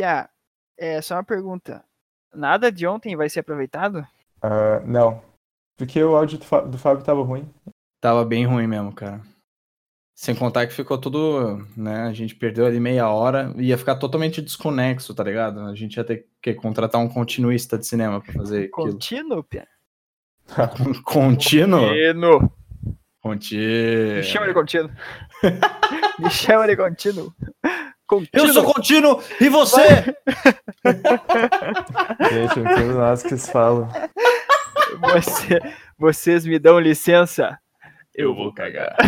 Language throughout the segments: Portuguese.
Pia, é só uma pergunta. Nada de ontem vai ser aproveitado? Uh, não. Porque o áudio do, Fá- do Fábio tava ruim. Tava bem ruim mesmo, cara. Sem contar que ficou tudo, né? A gente perdeu ali meia hora, ia ficar totalmente desconexo, tá ligado? A gente ia ter que contratar um continuista de cinema pra fazer aquilo. Contínuo, Pia? Contínuo? Contínuo. Contínuo. Me chama de contínuo. Me chama de contínuo. Eu Contínuo. sou contínuo! E você? Gente, eu não entendo nada que vocês falam. Você- vocês me dão licença? Eu vou cagar.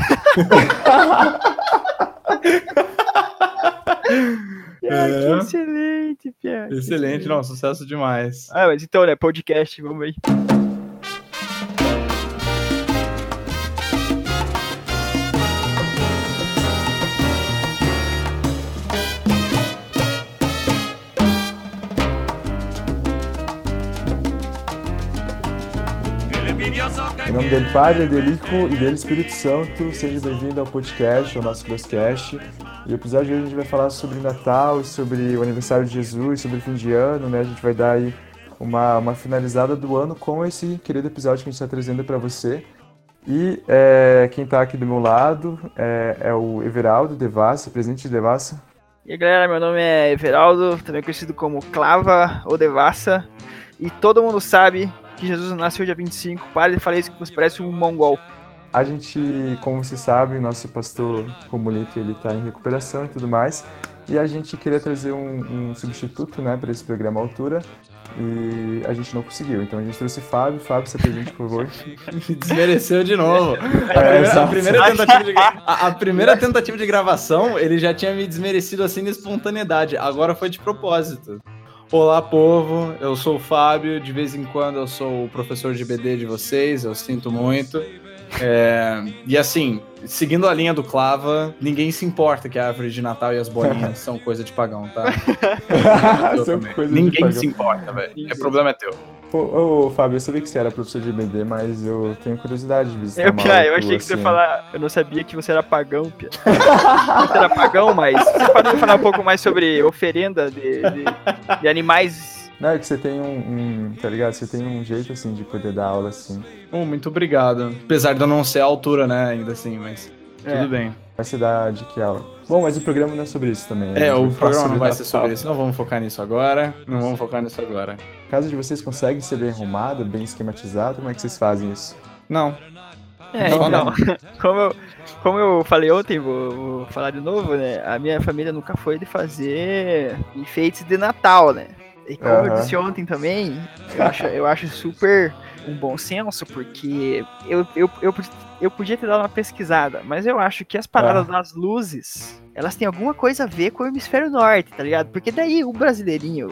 Que É. excelente, Pia. que Excelente, não, sucesso demais. Ah, mas então, né? Podcast, vamos aí. Em nome dele, Padre, Hijo e dele Espírito Santo, seja bem-vindo ao podcast, ao nosso Crosscast. E o episódio de hoje a gente vai falar sobre Natal, sobre o aniversário de Jesus, sobre o fim de ano, né? A gente vai dar aí uma, uma finalizada do ano com esse querido episódio que a gente está trazendo para você. E é, quem está aqui do meu lado é, é o Everaldo Devassa, presidente de Devassa. E aí, galera, meu nome é Everaldo, também conhecido como Clava ou Devassa. E todo mundo sabe que Jesus nasceu dia 25. Para de falar isso que você parece um mongol. A gente, como você sabe, nosso pastor Romulito, ele está em recuperação e tudo mais. E a gente queria trazer um, um substituto, né, para esse programa à altura. E a gente não conseguiu. Então a gente trouxe Fábio. Fábio, se apresente, por favor. Me desmereceu de novo. A É, primeira, a primeira tentativa de, a, a primeira tentativa de gravação, ele já tinha me desmerecido assim na espontaneidade. Agora foi de propósito. Olá, povo. Eu sou o Fábio. De vez em quando eu sou o professor de BD de vocês. Eu sinto muito. É, e assim, seguindo a linha do Clava, ninguém se importa que a árvore de Natal e as bolinhas são coisa de pagão, tá? Ninguém se importa, velho. É problema é teu. Pô, ô, Fábio, eu sabia que você era professor de BD, mas eu tenho curiosidade de visitar Eu, Pia, eu achei que você ia assim. falar. Eu não sabia que você era pagão, Pia. você era pagão, mas você pode falar um pouco mais sobre oferenda de, de, de animais. Não, é que você tem um, um, tá ligado? Você tem um jeito, assim, de poder dar aula, assim. Oh, muito obrigado. Apesar de eu não ser a altura, né, ainda assim, mas É. tudo bem. Vai ser da de que aula? Bom, mas o programa não é sobre isso também. É, A gente o programa não vai ser sobre isso. Não vamos focar nisso agora. Não vamos focar nisso agora. A casa de vocês consegue ser bem arrumada, bem esquematizada? Como é que vocês fazem isso? Não. É, Não, então, como eu, como eu falei ontem, vou, vou falar de novo, né? A minha família nunca foi de fazer enfeites de Natal, né? E como eu Aham. disse ontem também, eu acho, eu acho super um bom senso, porque eu, eu, eu, eu podia ter dado uma pesquisada, mas eu acho que as paradas das luzes, elas têm alguma coisa a ver com o hemisfério norte, tá ligado? Porque daí o brasileirinho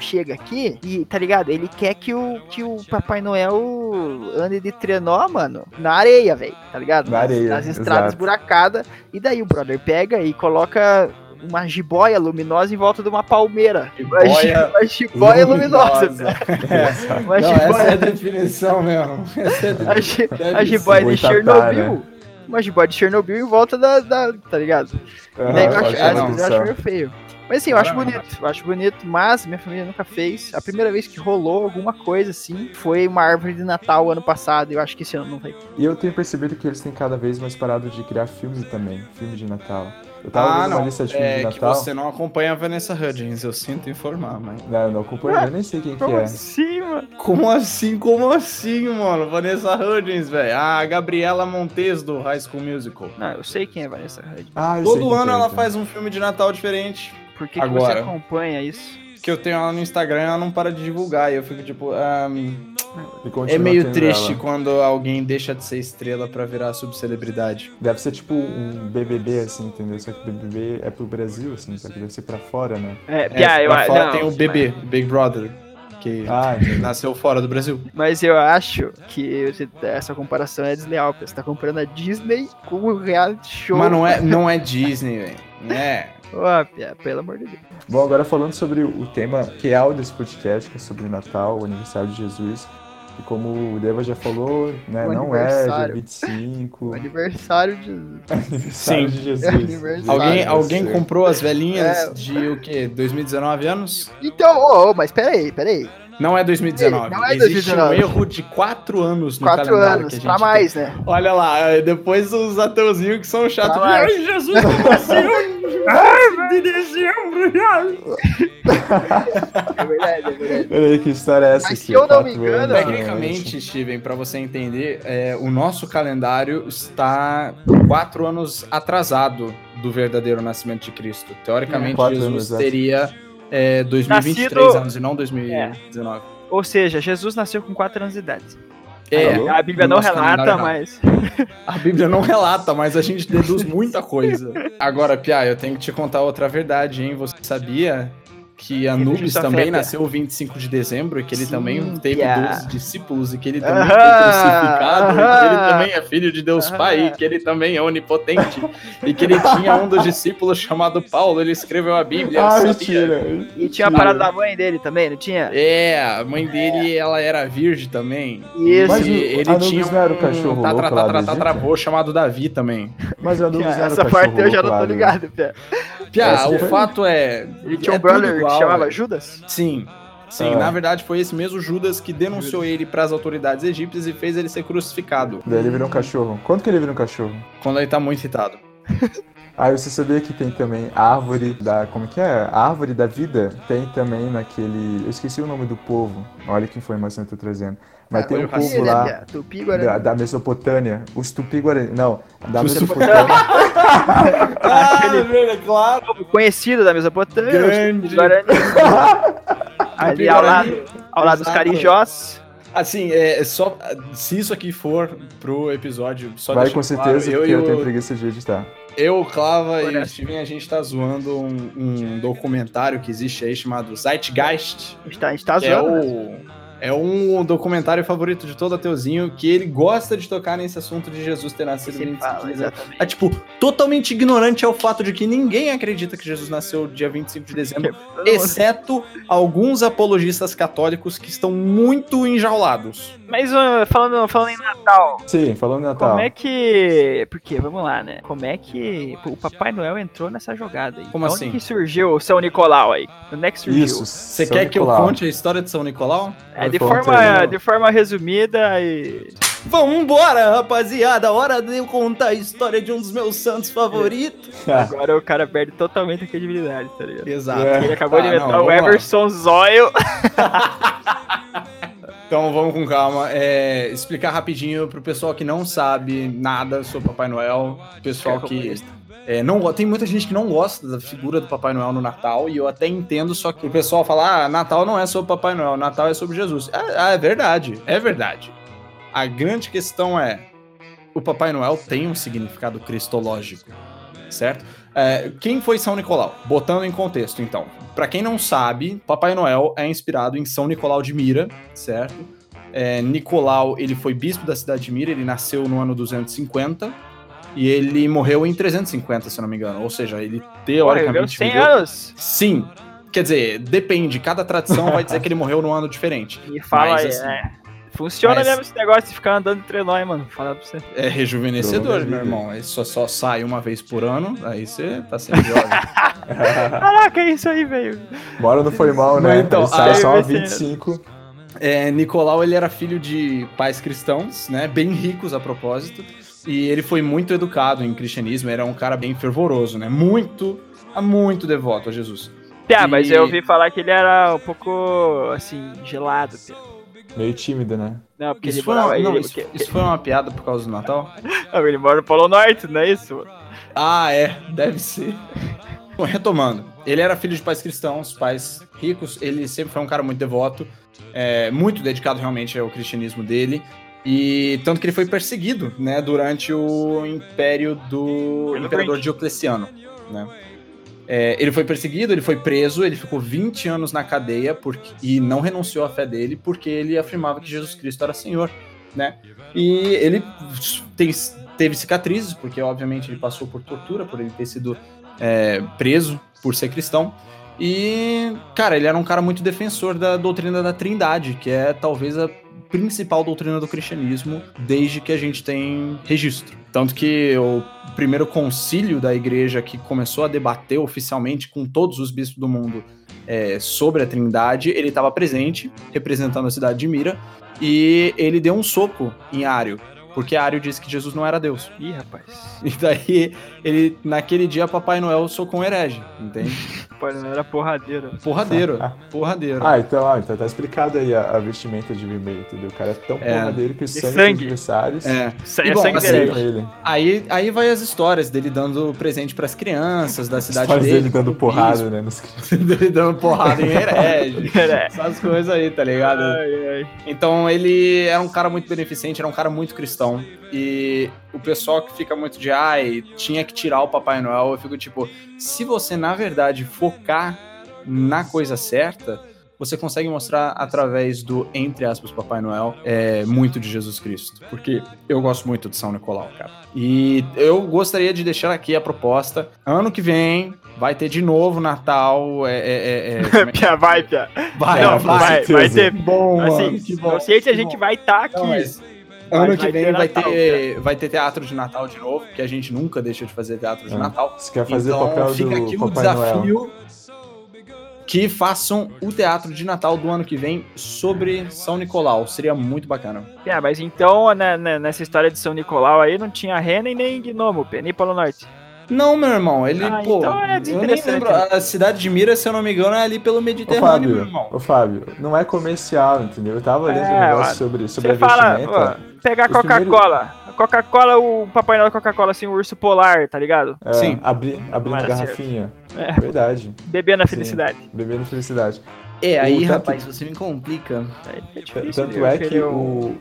chega aqui e, tá ligado? Ele quer que o, que o Papai Noel ande de trenó, mano, na areia, velho, tá ligado? Na Nas- areia, Nas estradas buracadas. E daí o brother pega e coloca uma jiboia luminosa em volta de uma palmeira. Jiboia uma jiboia luminosa. É. Uma Não, essa jiboia, é a definição mesmo. Essa é a a, jiboia de Chernobyl. né? Uma jiboia de Chernobyl em volta da. da- tá ligado? Daí eu acho, eu acho meio feio. Mas assim, eu acho bonito, eu acho bonito, mas minha família nunca fez. A primeira vez que rolou alguma coisa assim foi uma árvore de Natal ano passado. Eu acho que esse ano não vai. E eu tenho percebido que eles têm cada vez mais parado de criar filme também, filme de Natal. Eu tava Ah, vendo uma não. lista de filmes de É que Natal. você não acompanha a Vanessa Hudgens, eu sinto informar, mas... Não, eu não acompanho, eu nem sei quem que Como é. assim, mano? Como assim, como assim, mano? Vanessa Hudgens, velho. A Gabriela Montes do High School Musical. Não, eu sei quem é Vanessa Hudgens. Ah, Todo ano que é, ela então. faz um filme de Natal diferente. Por que, que você Agora. acompanha isso? Que eu tenho ela no Instagram e ela não para de divulgar. E eu fico tipo, continua é meio triste ela. quando alguém deixa de ser estrela pra virar subcelebridade. Deve ser tipo um BBB, assim, entendeu? Só que BBB é pro Brasil, assim, só que deve ser pra fora, né? É, É, eu pra a- fora não, tem o BB, Big Brother, que Ah, entendi. nasceu fora do Brasil. Mas eu acho que essa comparação é desleal, porque você tá comparando a Disney com o reality show. Mas não é, não é Disney, velho. É. Ó, Pia, pelo amor de Deus. Bom, agora falando sobre o tema real desse podcast, que é sobre Natal, o aniversário de Jesus. E como o Deva já falou, né, O não é dia aniversário. 25. O aniversário de. aniversário Sim. de Jesus. É aniversário. Alguém, alguém ser. comprou as velhinhas É. de o quê? 2019 anos? Então, ô, ô, mas peraí, peraí. Não é 2019. Não é Existe 2019. um erro de quatro anos no Quatro calendário que a anos, gente pra tem. mais, né? Olha lá, é, depois os ateuzinhos que são chatos. Ai, Jesus de dezembro. É verdade, é verdade. Peraí, que história é essa Mas aqui? se eu não me Quatro engano, anos, né? Tecnicamente, Steven, pra você entender, é, o nosso calendário está quatro anos atrasado do verdadeiro nascimento de Cristo. Teoricamente, Quatro Jesus anos, teria é, 2023 Nascido- anos e não 2019. Ou seja, Jesus nasceu com 4 anos de idade. É, Alô? A Bíblia não relata, mas. A Bíblia não relata, mas a gente deduz muita coisa. Agora, Pia, eu tenho que te contar outra verdade, hein? Você sabia que Anubis justa também Pia. nasceu 25 de dezembro e que ele Sim, também teve Pia. 12 discípulos e que ele também foi crucificado e que ele aham. também é filho de Deus Pai e que ele também é onipotente e que ele tinha um dos discípulos chamado Paulo, ele escreveu a Bíblia. Ah, sabia. mentira. E tinha a parada da mãe dele também, não tinha? É, a mãe dele, ela era virgem também. Isso. Mas E ele Anubis tinha não era o um cachorro louco lá tatra, do tataravô chamado Davi também. Mas Anubis era o Essa parte eu já não tô do- ligado. Pia, Essa o fato é. Ele tinha é um brother que chamava é. Judas? Sim. Sim, Ah. na verdade foi esse mesmo Judas que denunciou ele para as autoridades egípcias e fez ele ser crucificado Daí ele virou um cachorro. Quanto que ele vira um cachorro? quando ele tá muito irritado. Ah, você sabia que tem também a árvore da. Como que é? A árvore da vida tem também naquele. Eu esqueci o nome do povo. Olha que informação que eu tô trazendo. Mas tem olha um o povo né, lá da, da Mesopotâmia. Os Tupi-Guarani. Não, da Mesopotâmia. Ah, velho, claro. Conhecido da Mesopotâmia. Grande. Ali ao lado, ao lado dos carijós. Assim, é é só. Se isso aqui for pro episódio, só Vai com claro, certeza, eu porque e eu tenho o, preguiça de editar. eu, o Clava e o. Steven, a gente tá zoando um, um documentário que existe aí chamado Zeitgeist. A gente tá, a gente tá é zoando. né? O. É um documentário favorito de todo ateuzinho que ele gosta de tocar nesse assunto de Jesus ter nascido 25 fala, de dezembro. exatamente. É tipo, totalmente ignorante ao fato de que ninguém acredita que Jesus nasceu dia 25 de dezembro, exceto alguns apologistas católicos que estão muito enjaulados. Mas falando, falando em Natal, Sim, falando em Natal. como é que. Porque, vamos lá, né? Como é que o Papai Noel entrou nessa jogada aí? Como Onde assim? que surgiu o São Nicolau aí? Onde é que surgiu? Isso. Você São quer que eu Nicolau. conte a história de São Nicolau? É, de, forma, aí. de forma resumida e. Vambora, rapaziada! Hora de eu contar a história de um dos meus santos favoritos. Agora o cara perde totalmente a credibilidade, tá ligado? Exato. É. Ele acabou Tá, de inventar não, o lá. Everson Zoil. Então vamos com calma. É, explicar rapidinho pro pessoal que não sabe nada sobre Papai Noel, pessoal que é, não tem muita gente que não gosta da figura do Papai Noel no Natal e eu até entendo, só que o pessoal fala: "Ah, Natal não é sobre Papai Noel, Natal é sobre Jesus". É, ah, é verdade, é verdade. A grande questão é o Papai Noel tem um significado cristológico, certo? É, quem foi São Nicolau? Botando em contexto, então. Pra quem não sabe, Papai Noel é inspirado em São Nicolau de Mira, certo? É, Nicolau, ele foi bispo da cidade de Mira, ele nasceu no ano 250 e ele morreu em 350, se eu não me engano. Ou seja, ele teoricamente 100 viveu- anos. Sim. Quer dizer, depende, cada tradição vai dizer que ele morreu num ano diferente. E fala Mas, aí, assim, é. Funciona mas- mesmo esse negócio de ficar andando entre nós, mano. Fala pra você. É rejuvenescedor, meu irmão. Ele só, só sai uma vez por ano, aí você tá sempre jovem. Caraca, é isso aí, velho. Bora não foi mal, né? Mas então, Ele sai só vai a ser- 25. É, Nicolau, ele era filho de pais cristãos, né? Bem ricos a propósito. E ele foi muito educado em cristianismo, era um cara bem fervoroso, né? Muito, muito devoto a Jesus. Tá, mas E- eu ouvi falar que ele era um pouco, assim, gelado. Meio tímido, né? Não, porque Isso ele foi, uma, não, ele, isso, porque- isso foi uma piada por causa do Natal? Não, ele mora no Polo Norte, não é isso? Ah, é, deve ser. Bom, retomando, ele era filho de pais cristãos, pais ricos, ele sempre foi um cara muito devoto, é, muito dedicado realmente ao cristianismo dele, e tanto que ele foi perseguido, né, durante o império do Pelo imperador. Diocleciano, né. É, ele foi perseguido, ele foi preso, ele ficou 20 anos na cadeia porque, e não renunciou à fé dele porque ele afirmava que Jesus Cristo era Senhor, né? E ele tem, teve cicatrizes, porque obviamente ele passou por tortura, por ele ter sido é, preso por ser cristão. E, cara, ele era um cara muito defensor da doutrina da Trindade, que é talvez a principal doutrina do cristianismo desde que a gente tem registro. Tanto que o primeiro concílio da igreja que começou a debater oficialmente com todos os bispos do mundo é, sobre a Trindade, ele estava presente, representando a cidade de Mira, e ele deu um soco em Ário, porque Ario disse que Jesus não era Deus. Ih, rapaz. E daí, ele, naquele dia, Papai Noel socou um herege, entende? Papai Noel era porradeiro. Porradeiro, porradeiro. Ah, então, ah, então tá explicado aí a, a vestimenta de vermelho, entendeu? O cara é tão É. porradeiro que o sangue, sangue. dos adversários É. Isso E é bom, sangue assim, ele. Aí, aí vai as histórias dele dando presente pras crianças da cidade dele. ele dando porrada, né? Nos... dele dando porrada em herege. Herege. Essas coisas aí, tá ligado? Ai, ai. Então ele era um cara muito beneficente, era um cara muito cristão. E o pessoal que fica muito de ai, tinha que tirar o Papai Noel, eu fico tipo, se você na verdade focar na coisa certa, você consegue mostrar através do, entre aspas, Papai Noel, é, muito de Jesus Cristo. Porque eu gosto muito de São Nicolau, cara. E eu gostaria de deixar aqui a proposta. Ano que vem vai ter de novo Natal. É, é, é, é, é Pia, vai, Pia. vai, Não, vai, vai certeza. ter. Bom, Assim, que bom, não sei se a gente vai estar aqui. Não, Mas Ano que vai vem ter vai, Natal, ter, vai ter teatro de Natal de novo, porque a gente nunca deixa de fazer teatro de É. Natal. Você quer fazer então papel fica aqui o Papai Noel. desafio que façam o teatro de Natal do ano que vem sobre São Nicolau. Seria muito bacana. Pia, mas então, né, né, nessa história de São Nicolau aí, não tinha rena e nem gnomo, Pia, nem Polo Norte. Não, meu irmão, ele, Ah, pô, então é eu nem lembro, né? a cidade de Mira, se eu não me engano, é ali pelo Mediterrâneo, meu Fábio, irmão. ô Fábio, não é comercial, entendeu? Eu tava lendo É, um negócio sobre, sobre Você a fala, vestimenta. ó, pegar Coca-Cola. A Coca-Cola, o Papai Noel da Coca-Cola, assim, o urso polar, tá ligado? É, Sim. Abri, abrindo garrafinha. É. Verdade. Bebendo a Sim. felicidade. Bebendo felicidade. É, aí, O tanto- rapaz, você me complica. Fica difícil, Tanto é que, Querer o,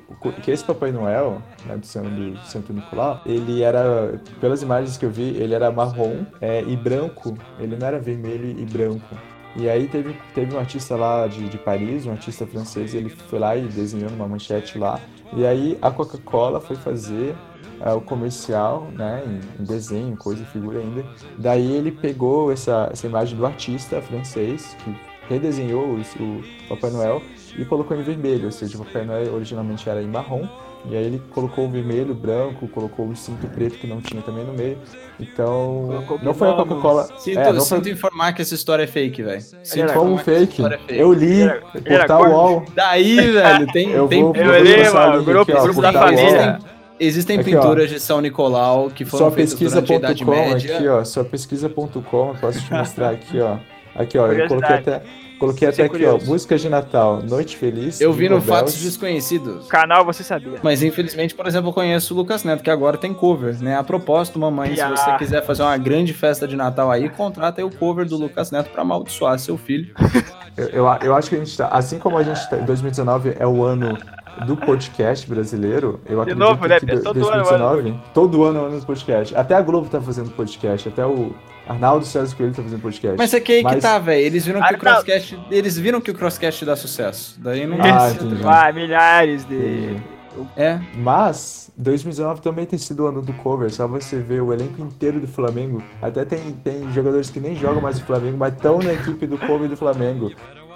que esse Papai Noel, né, do, do Santo Nicolau, ele era, pelas imagens que eu vi, ele era marrom é, e branco. Ele não era vermelho e branco. E aí teve, teve um artista lá de, de Paris, um artista francês, ele foi lá e desenhou uma manchete lá. E aí a Coca-Cola foi fazer é, o comercial, né, em, em desenho, coisa, figura ainda. Daí ele pegou essa, essa imagem do artista francês, que redesenhou os- o Papai Noel, e colocou em vermelho, ou seja, o Papai Noel originalmente era em marrom, e aí ele colocou o vermelho, o branco, colocou o cinto preto que não tinha também no meio. Então, Colocou não foi a. Coca-Cola. Sinto, É, não foi sinto informar que essa história é fake, velho. Sinto como fake. é fake. Eu li, Era- era portal. UOL. Daí, velho, tem, Eu tem vou, Eu vou li, mano, grupo- aqui, ó, grupo da família. Existem Aqui, ó. pinturas de São Nicolau que foram Sua feitas durante a Idade pesquisa.com Média. aqui, ó. Sua pesquisa.com, eu posso te mostrar aqui, ó. Aqui, ó, eu coloquei até, coloquei até Ser aqui, ó. Músicas de Natal, Noite Feliz. Eu vi no Fatos. Desconhecidos. Canal você sabia. Mas infelizmente, por exemplo, eu conheço o Lucas Neto, que agora tem cover, né? A propósito, mamãe, se você quiser fazer uma grande festa de Natal aí, contrata aí o cover do Lucas Neto pra amaldiçoar seu filho. Eu, eu, eu acho que a gente tá. Assim como a gente tá. 2019 é o ano do podcast brasileiro, eu acredito novo, né, que do- Todo ano é o ano 2019, todo ano é o ano do podcast. Até a Globo tá fazendo podcast, até o Arnaldo César Coelho tá fazendo podcast. Mas é que aí que Mas- tá, velho. Eles viram que o. Crosscast. Eles viram que o Crosscast dá sucesso. Daí não Ah, tem- entendi. Ah, milhares de. É. Mas 2019 também tem sido o ano do cover, só você ver o elenco inteiro do Flamengo. Até tem, tem jogadores que nem jogam mais no Flamengo, mas estão na equipe do cover do Flamengo.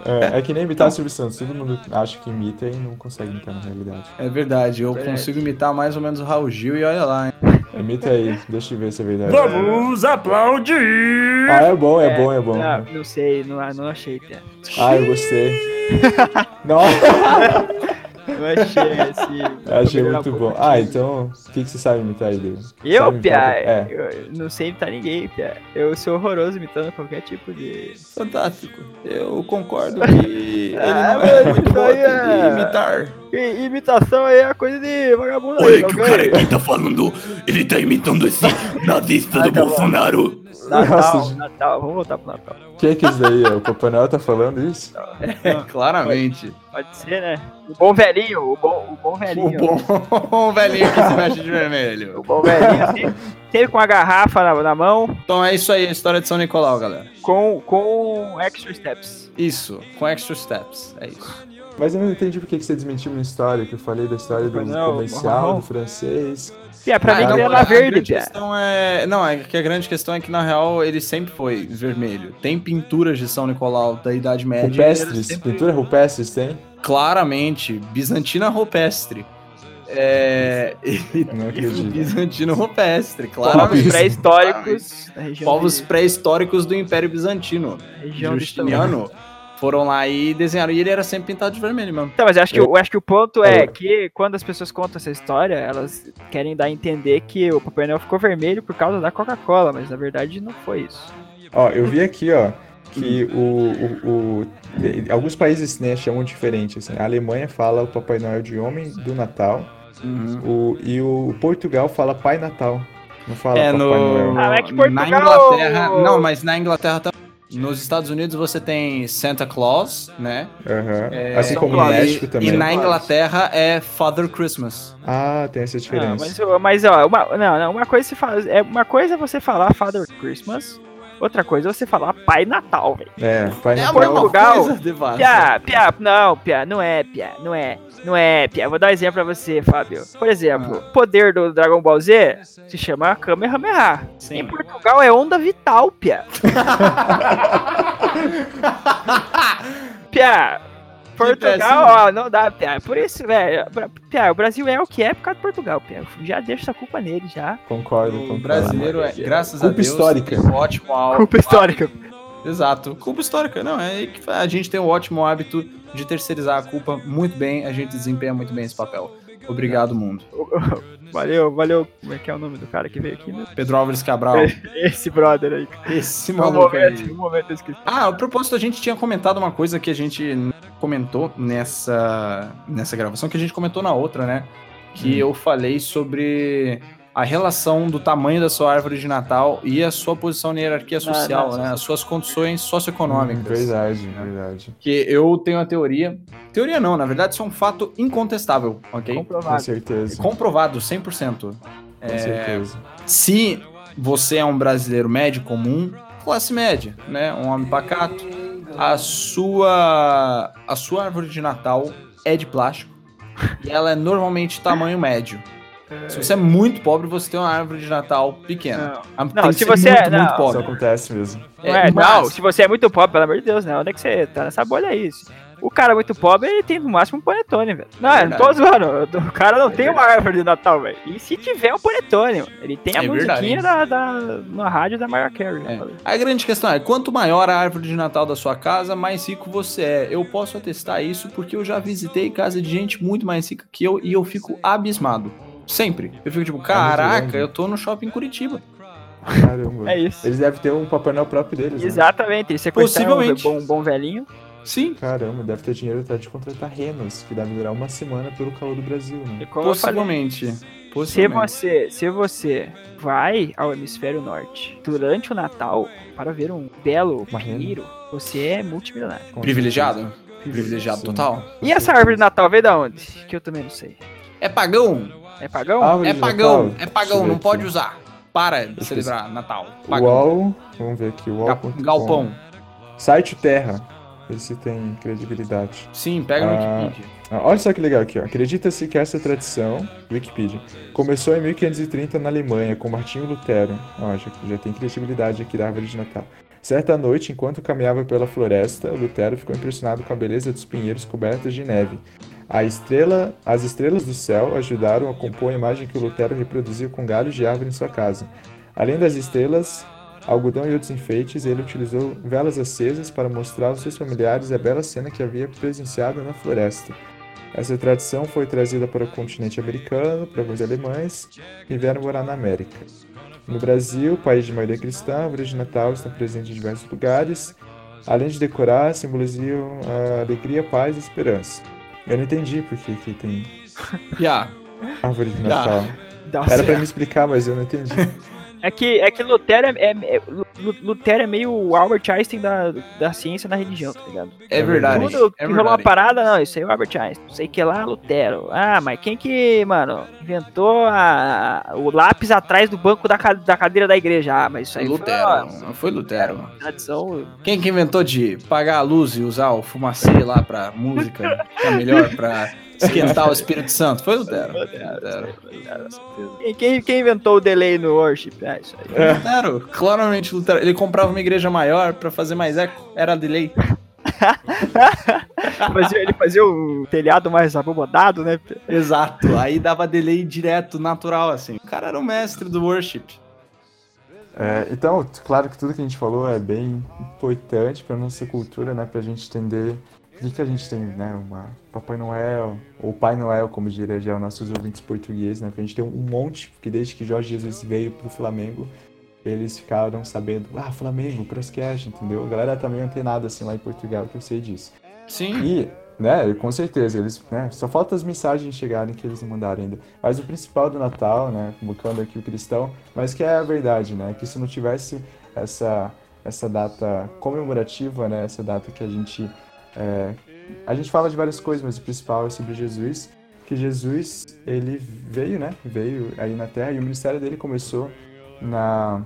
É, é que nem imitar o Silvio Santos, todo mundo acha que imita e não consegue imitar na realidade. É verdade, eu consigo imitar mais ou menos o Raul Gil e olha lá, hein? Imita aí, deixa eu ver se é verdade. Vamos aplaudir! Ah, é bom, é bom, é bom. Não, não sei, não, não achei, Pia. Ah, eu gostei. Nossa, Não achei esse. achei melhor muito bom. Ah, então, o que, que você sabe imitar aí, Deus? Eu, Sabe Pia, É. eu não sei imitar ninguém, Pia. Eu sou horroroso imitando qualquer tipo de. Fantástico. Eu concordo que ele Ah, não é muito bom é- de imitar. I- imitação aí é coisa de vagabundo. Olha aí, que o cara aqui tá falando, ele tá imitando esse nazista Ah, do tá bom. Bolsonaro. Natal, Nossa. Natal, vamos voltar pro Natal. Quem é que é isso daí? O Papai Noel tá falando isso? É, claramente. Pode ser, né? O bom velhinho, o bom, o bom velhinho. O bom velhinho que se veste de vermelho. O bom velhinho, sempre, sempre com a garrafa na, na mão, Então é isso aí, a história de São Nicolau, galera. com, com extra steps. Isso, com extra steps. É isso. Mas eu não entendi por que que você desmentiu minha história, que eu falei da história do Não, comercial, marrom. do francês. Pia, pra mim Ah, não, ele a era verde, grande Pia. questão é... Não, é que a grande questão é que, na real, ele sempre foi vermelho. Tem pinturas de São Nicolau da Idade Média. Rupestres, sempre- pintura rupestres tem? Claramente, bizantina rupestre. É... Não acredito. Bizantino rupestre, Povos claramente. pré-históricos Povos pré-históricos do Império Bizantino. Justiniano foram lá e desenharam. E ele era sempre pintado de vermelho mesmo. Então, mas eu acho que, eu acho que o ponto é É. que quando as pessoas contam essa história, elas querem dar a entender que o Papai Noel ficou vermelho por causa da Coca-Cola, mas na verdade não foi isso. Ó, eu vi aqui, ó, que o, o- o- alguns países né, chamam diferente. Assim. A Alemanha fala o Papai Noel de Homem do Natal o, e o Portugal fala Pai Natal. Não fala É, Papai no, Noel. Ah, é que na Portugal- Inglaterra. Não, mas na Inglaterra também. Nos Estados Unidos você tem Santa Claus, né? Aham. É, assim como no. México E também. na Inglaterra é Father Christmas. Ah, tem essa Ah, diferença. mas, mas ó, uma, não, não, uma coisa se faz, é uma coisa é você falar Father Christmas, outra coisa é você falar Pai Natal, velho. É, Pai É Natal. mesma Portugal. Pia, pia, não, pia, não é, pia, não é, não é, pia. Vou dar um exemplo pra você, Fábio. Por exemplo, o poder do Dragon Ball Z se chama Kamehameha. Sim. Em Portugal é onda vital, pia. pia, Portugal, péssimo. ó, não dá, pia. Por isso, velho, pia, o Brasil é o que é por causa de Portugal, pia. Já deixa essa culpa nele, já. Concordo, O concordo. brasileiro é, graças a Culpa Deus, histórica. um ótimo álbum. Culpa histórica. Exato. Culpa histórica, não. É que a gente tem o ótimo hábito de terceirizar a culpa muito bem, a gente desempenha muito bem esse papel. Obrigado, mundo. Valeu, valeu. Como é que é o nome do cara que veio aqui, né? Pedro Álvares Cabral. Esse brother aí. Esse Um maluco aí. momento, um momento esqueci. Ah, a propósito, a gente tinha comentado uma coisa que a gente comentou nessa, nessa gravação, que a gente comentou na outra, né? Que eu falei sobre a relação do tamanho da sua árvore de Natal e a sua posição na hierarquia Na- social, na- né? As suas condições Hum, socioeconômicas. Verdade, verdade. Que eu tenho a teoria. Teoria não, na verdade, isso é um fato incontestável, ok? Com Comprovado. certeza. Comprovado, 100%. Com certeza. Se você é um brasileiro médio comum, classe média, né? Um homem pacato, a sua a sua árvore de Natal é de plástico e ela é normalmente tamanho médio. Se você é muito pobre, você tem uma árvore de Natal pequena. A- tem Não, que se ser você é- muito, não. muito Isso pobre. acontece mesmo. Não, é, mas- não, se você é muito pobre, pelo amor de Deus, né? Onde é que você tá nessa bolha aí? O cara muito pobre, ele tem no máximo um panetone, velho. Não, eu não tô zoando. O cara não tem uma árvore de Natal, velho. E se tiver um panetone, mano, ele tem a É verdade, musiquinha da, da, na rádio da Mariah Carey. É. né? A grande questão é, quanto maior a árvore de Natal da sua casa, mais rico você é. Eu posso atestar isso porque eu já visitei casa de gente muito mais rica que eu e eu fico abismado. Sempre. Eu fico tipo, caraca, grande. eu tô no shopping Curitiba. Caramba. É isso. Eles devem ter um Papai Noel próprio deles, né? Exatamente. Sequestraram um Possivelmente. bom, um bom velhinho. Sim, Caramba, deve ter dinheiro até de contratar renos, que deve durar uma semana pelo calor do Brasil, né? E eu falei, possivelmente. se Possivelmente. você, se você vai ao hemisfério norte durante o Natal para ver um belo pinheiro, você é multimilionário. Com Privilegiado? Privilegiado Sim. total? E essa árvore de Natal veio da onde? Que eu também não sei. É pagão? É pagão? Árvore É de pagão, Natal? é pagão, ver não pode usar. Para de celebrar Natal. Pagão. UOL, vamos ver aqui, Ga- UOL.com. Galpão. Site Terra, esse tem credibilidade. Sim, pega no Ah, Wikipedia. Ah, olha só que legal aqui, ó. Acredita-se que essa tradição, Wikipedia, começou em 1530 na Alemanha com Martinho Lutero. Ó, já, já tem credibilidade aqui da árvore de Natal. Certa noite, enquanto caminhava pela floresta, Lutero ficou impressionado com a beleza dos pinheiros cobertos de neve. Estrela, as estrelas do céu ajudaram a compor a imagem que Lutero reproduziu com galhos de árvore em sua casa. Além das estrelas, algodão e outros enfeites, ele utilizou velas acesas para mostrar aos seus familiares a bela cena que havia presenciado na floresta. Essa tradição foi trazida para o continente americano, para alguns alemães que vieram morar na América. No Brasil, país de maioria cristã, a árvore de Natal está presente em diversos lugares. Além de decorar, simbolizam a alegria, paz e esperança. Eu não entendi por que, que tem Yeah. árvore de. Natal. Dá Era pra me explicar, mas eu não entendi. É que, é que Lutero é, é- é- Lu- Lutero é meio o Albert Einstein da, da ciência na religião, tá ligado? É verdade. Tudo que é rolou uma verdade. parada, não, isso aí é o Albert Einstein. Não sei que lá, Lutero. Ah, mas quem que, mano, inventou a, o lápis atrás do banco da, da cadeira da igreja? Ah, mas isso aí Lutero. foi Não foi Lutero. uma tradição. Quem que inventou de pagar a luz e usar o fumacê lá pra música ficar melhor pra esquentar o Espírito Santo? Foi Lutero. Lutero. Quem, quem, quem inventou o delay no worship? Ah, isso aí. Lutero, claramente Lutero. Ele comprava uma igreja maior pra fazer mais eco. Era de lei. Fazia- ele fazia o telhado mais abobodado, né? Exato. Aí dava delay direto, natural, assim. O cara era o mestre do worship. É, então, claro que tudo que a gente falou é bem importante para nossa cultura, né? Pra gente entender por que, a gente tem, né? Uma Papai Noel, ou Pai Noel, como diria já os nossos ouvintes portugueses, né? Porque a gente tem um monte, porque desde que Jorge Jesus veio pro Flamengo, eles ficaram sabendo, ah, Flamengo, Proscast, entendeu? A galera tá meio antenada assim lá em Portugal, que eu sei disso. Sim. E, né, com certeza, eles, né, só falta as mensagens chegarem que eles não mandaram ainda. Mas o principal do Natal, né, colocando aqui o cristão, mas que é a verdade, né, que se não tivesse essa, essa data comemorativa, né, essa data que a gente, é, a gente fala de várias coisas, mas o principal é sobre Jesus, que Jesus, ele veio, né, veio aí na Terra e o ministério dele começou na,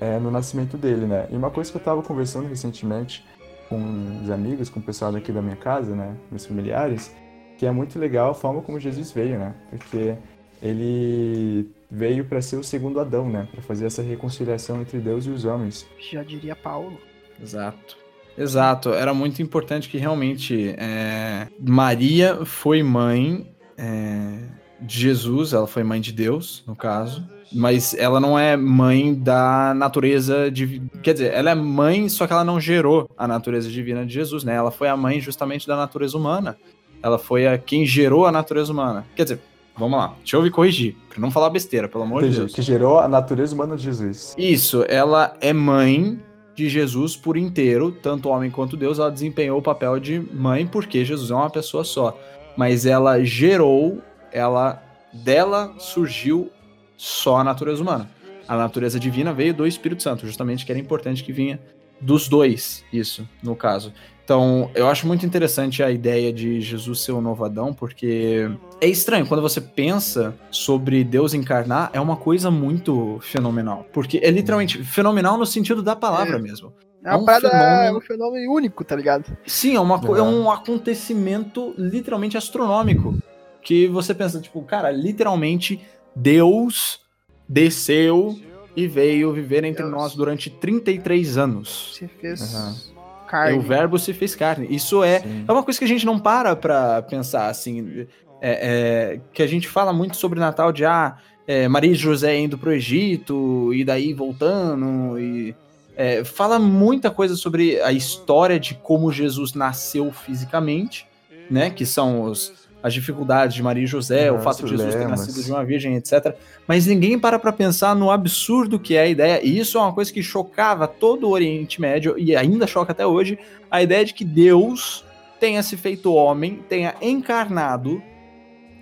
é, no nascimento dele, né. E uma coisa que eu tava conversando recentemente com os amigos, com o pessoal daqui da minha casa, né, meus familiares, que é muito legal a forma como Jesus veio, né? Porque ele veio para ser o segundo Adão, né, para fazer essa reconciliação entre Deus e os homens. Já diria Paulo. Exato. Exato. Era muito importante que realmente é, Maria foi mãe é, de Jesus, ela foi mãe de Deus, no caso. Mas ela não é mãe da natureza divina. Quer dizer, ela é mãe, só que ela não gerou a natureza divina de Jesus, né? Ela foi a mãe justamente da natureza humana. Ela foi a quem gerou a natureza humana. Quer dizer, vamos lá, deixa eu me corrigir, pra não falar besteira, pelo amor de Deus. que gerou a natureza humana de Jesus. Isso, ela é mãe de Jesus por inteiro, tanto homem quanto Deus, ela desempenhou o papel de mãe porque Jesus é uma pessoa só. Mas ela gerou, ela dela surgiu só a natureza humana. A natureza divina veio do Espírito Santo, justamente que era importante que vinha dos dois, isso, no caso. Então, eu acho muito interessante a ideia de Jesus ser o novo Adão, porque é estranho, quando você pensa sobre Deus encarnar, é uma coisa muito fenomenal. Porque é literalmente fenomenal no sentido da palavra É. mesmo. É É um uma parada, fenômeno- é um fenômeno único, tá ligado? Sim, é, uma, é Uhum. um acontecimento literalmente astronômico. Que você pensa, tipo, cara, literalmente Deus desceu e veio viver entre Deus. nós durante 33 anos. Se fez Aham. E carne. o verbo se fez carne. Isso é, Sim. é uma coisa que a gente não para pra pensar, assim. é- é, que a gente fala muito sobre Natal de ah, é, Maria e José indo pro Egito e daí voltando e é, fala muita coisa sobre a história de como Jesus nasceu fisicamente, né? Que são os, as dificuldades de Maria e José, o Uhum, fato de Jesus ter nascido de uma virgem, etc. Mas ninguém para pra pensar no absurdo que é a ideia, e isso é uma coisa que chocava todo o Oriente Médio e ainda choca até hoje, a ideia de que Deus tenha se feito homem, tenha encarnado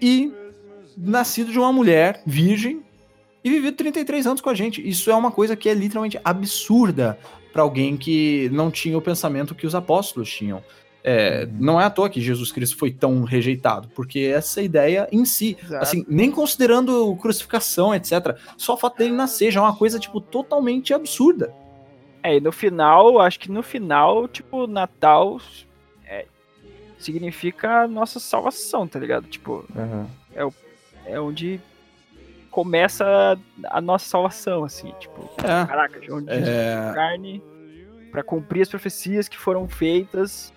e nascido de uma mulher virgem e vivido 33 anos com a gente. Isso é uma coisa que é literalmente absurda para alguém que não tinha o pensamento que os apóstolos tinham. É, não é à toa que Jesus Cristo foi tão rejeitado, porque essa ideia em si, Exato. assim, nem considerando crucificação, etc, só o fato dele nascer já é uma coisa, tipo, totalmente absurda. É, e no final, acho que no final, tipo, Natal é, significa a nossa salvação, tá ligado? Tipo, Aham. é onde começa a nossa salvação, assim, tipo, É, caraca, de onde é, carne para cumprir as profecias que foram feitas.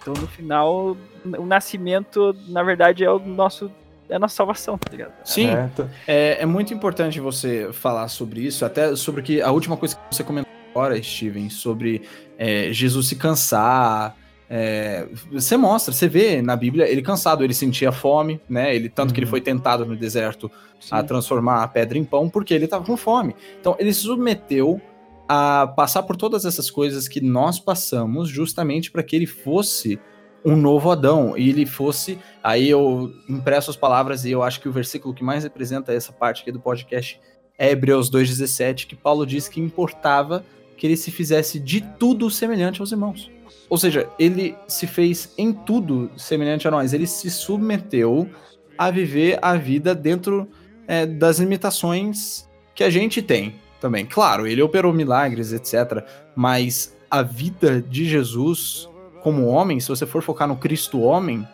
Então, no final, o nascimento, na verdade, é o nosso é a nossa salvação, tá ligado? sim, É, t- É, é muito importante você falar sobre isso, até sobre que a última coisa que você comentou agora, Steven, sobre é, Jesus se cansar. é, você mostra, você vê na Bíblia ele cansado, ele sentia fome, né? Ele tanto que ele Uhum. foi tentado no deserto a Sim. transformar a pedra em pão porque ele estava com fome. Então ele se submeteu a passar por todas essas coisas que nós passamos justamente para que ele fosse um novo Adão e ele fosse. Aí eu impresso as palavras e eu acho que o versículo que mais representa essa parte aqui do podcast é Hebreus 2,17, que Paulo diz que importava que ele se fizesse de tudo semelhante aos irmãos. Ou seja, ele se fez em tudo semelhante a nós. Ele se submeteu a viver a vida dentro é, das limitações que a gente tem também. Claro, ele operou milagres, etc. Mas a vida de Jesus como homem, se você for focar no Cristo homem,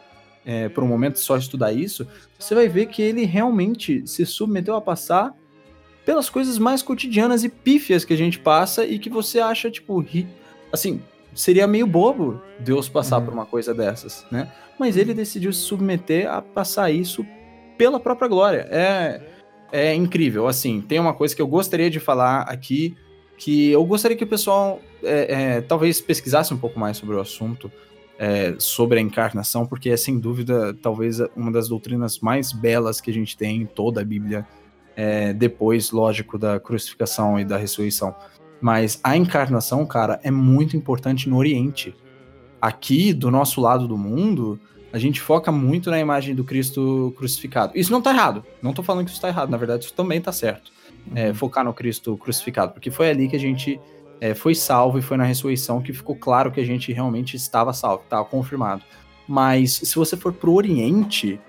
é, por um momento só estudar isso, você vai ver que ele realmente se submeteu a passar pelas coisas mais cotidianas e pífias que a gente passa e que você acha, tipo, ri... assim, seria meio bobo Deus passar uhum. por uma coisa dessas, né? Mas ele decidiu se submeter a passar isso pela própria glória. É, é incrível. Assim, tem uma coisa que eu gostaria de falar aqui, que eu gostaria que o pessoal é, é, talvez pesquisasse um pouco mais sobre o assunto, é, sobre a encarnação, porque é sem dúvida talvez uma das doutrinas mais belas que a gente tem em toda a Bíblia, é, depois, lógico, da crucificação e da ressurreição. Mas a encarnação, cara, é muito importante no Oriente. Aqui, do nosso lado do mundo, a gente foca muito na imagem do Cristo crucificado. Isso não tá errado. Não tô falando que isso tá errado. Na verdade, isso também tá certo. É, uhum. focar no Cristo crucificado. Porque foi ali que a gente é, foi salvo e foi na ressurreição que ficou claro que a gente realmente estava salvo, estava confirmado. Mas se você for pro Oriente,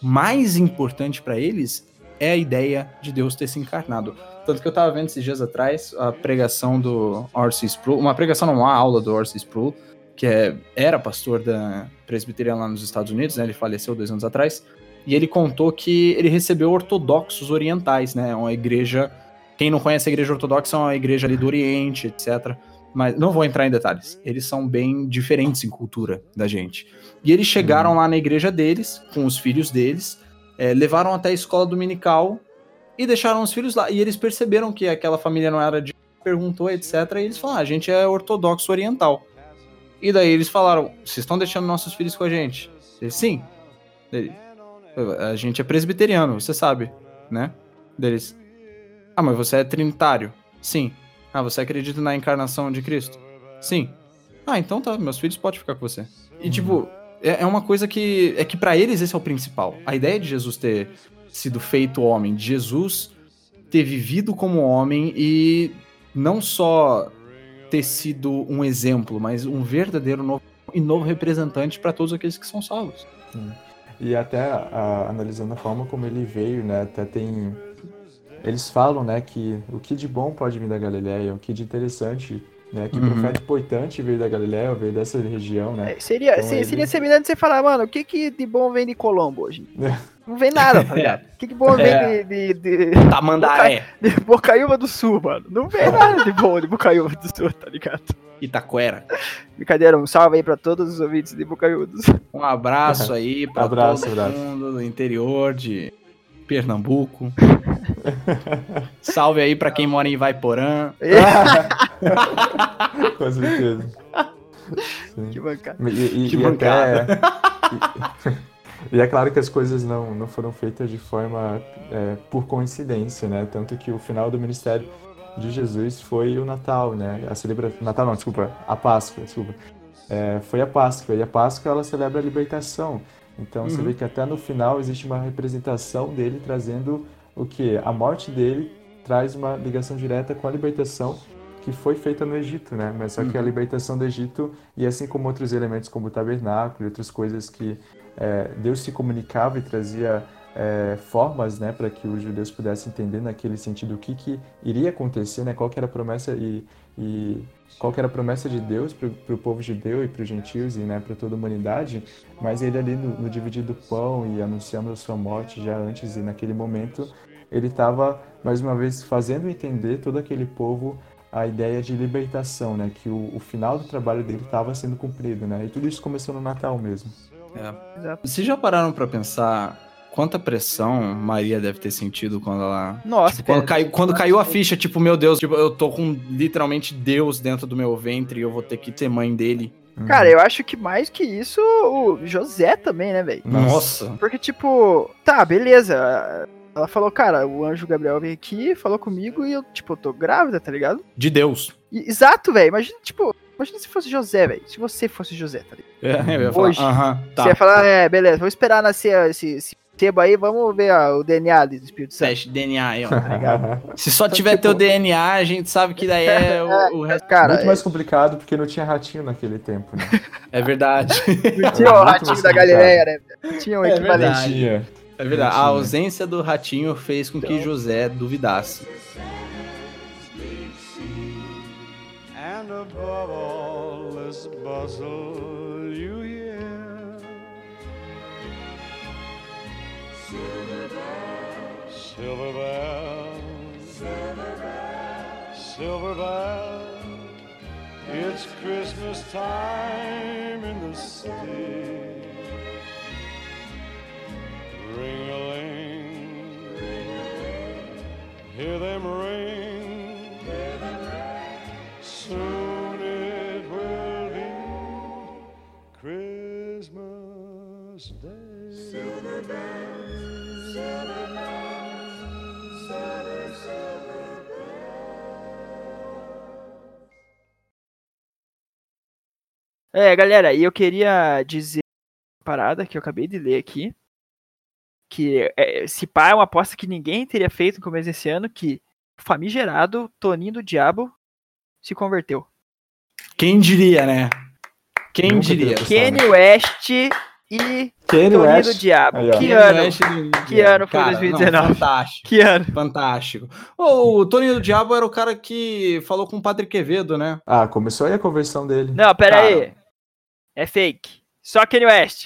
mais importante para eles é a ideia de Deus ter se encarnado. Tanto que eu tava vendo esses dias atrás a pregação do Orsis Sproul, uma pregação, não, uma aula do Orsis Sproul, que é, era pastor da presbiteriana lá nos Estados Unidos, né? Ele faleceu dois anos atrás. E ele contou que ele recebeu ortodoxos orientais, né? Uma igreja. Quem não conhece a igreja ortodoxa é uma igreja ali do Oriente, etc. Mas não vou entrar em detalhes. Eles são bem diferentes em cultura da gente. E eles chegaram uhum. lá na igreja deles, com os filhos deles, é, levaram até a escola dominical e deixaram os filhos lá. E eles perceberam que aquela família não era de. Perguntou, etc. E eles falaram: ah, a gente é ortodoxo oriental. E daí eles falaram: vocês estão deixando nossos filhos com a gente? Eles, sim. Ele, a gente é presbiteriano, você sabe, né? Deles. Ah, mas você é trinitário? Sim. Ah, você acredita na encarnação de Cristo? Sim. Ah, então tá, meus filhos podem ficar com você. E tipo, é, é uma coisa que. É que para eles esse é o principal. A ideia de Jesus ter sido feito homem, de Jesus ter vivido como homem e não só ter sido um exemplo, mas um verdadeiro novo e novo representante para todos aqueles que são salvos. E até a, analisando a forma como ele veio, né, até tem eles falam, né, que o que de bom pode vir da Galileia, o que de interessante né? Que uhum. profeta importante veio da Galiléia, veio dessa região, né? É, seria, então, seria, ele... seria semelhante você falar, mano, o que, que de bom vem de Colombo hoje? Não vem nada, tá ligado? O que, que bom vem é. de, de, de. Tamandaré. De Bocaiúva do Sul, mano. Não vem nada de bom de Bocaiúva do Sul, tá ligado? Itaquera. Brincadeira, um salve aí pra todos os ouvintes de Bocaiúdos. Um abraço aí pra abraço, todo abraço. mundo do interior de Pernambuco. Salve aí para quem mora em Vaiporã. Com certeza. Que bancada. E, e, que e bancada. Até, e, é claro que as coisas não, não foram feitas de forma é, por coincidência, né? Tanto que o final do ministério de Jesus foi o Natal, né? A celebração. Natal não, desculpa. A Páscoa, desculpa. É, foi a Páscoa. E a Páscoa ela celebra a libertação. Então uhum. você vê que até no final existe uma representação dele trazendo o que? A morte dele traz uma ligação direta com a libertação que foi feita no Egito, né? Mas só que a uhum. libertação do Egito, e assim como outros elementos como o tabernáculo e outras coisas que é, Deus se comunicava e trazia é, formas, né, para que os judeus pudessem entender naquele sentido o que, que iria acontecer, né? Qual era a promessa e, e qual era a promessa de Deus para o povo judeu e para os gentios e né, para toda a humanidade, mas ele ali no, no dividir do pão e anunciando a sua morte já antes e naquele momento, ele estava mais uma vez fazendo entender todo aquele povo a ideia de libertação, né, que o, o final do trabalho dele estava sendo cumprido, né, e tudo isso começou no Natal mesmo. É. Vocês já pararam para pensar quanta pressão Maria deve ter sentido quando ela. Nossa, tipo, quando, caiu, quando caiu a ficha, tipo, meu Deus, tipo, eu tô com literalmente Deus dentro do meu ventre e eu vou ter que ser mãe dele. Uhum. Cara, eu acho que mais que isso, o José também, né, velho? Nossa. Porque, tipo, tá, beleza. Ela falou, cara, o anjo Gabriel veio aqui, falou comigo e eu, tipo, eu tô grávida, tá ligado? De Deus. E, exato, velho. Imagina, tipo, imagina se fosse José, velho. Se você fosse José, tá ligado? É, eu ia Hoje, falar, uh -huh, tá. Você ia falar, é, beleza, vou esperar nascer esse, esse Seba aí, vamos ver ó, o DNA do Espírito Santo. Teste DNA aí, ó. Tá Se só tiver tipo- teu DNA, a gente sabe que daí é o, o resto. Cara, Muito mais complicado porque não tinha ratinho naquele tempo, né? É verdade. não tinha o ratinho da. Galileia, né? Tinha um É equivalente. verdade. É verdade. A ausência do ratinho fez com que José duvidasse. And above all this bustle you hear Silver bells, silver bells, silver bells. it's Christmas time in the city. Ring a ling, hear them ring. É, galera, e eu queria dizer uma parada que eu acabei de ler aqui. Que é, se pá é uma aposta que ninguém teria feito no começo desse ano, que o famigerado Toninho do Diabo se converteu. Quem diria, né? Quem Nunca diria? Kanye West e Toninho West. do Diabo. Aí, que ano? West do- Que ano foi Cara, 2019? não, fantástico. Que ano? Fantástico. O Toninho do Diabo era o cara que falou com o Padre Quevedo, né? Ah, começou aí a conversão dele. Não, pera Cara. aí. É fake. Só Kanye West.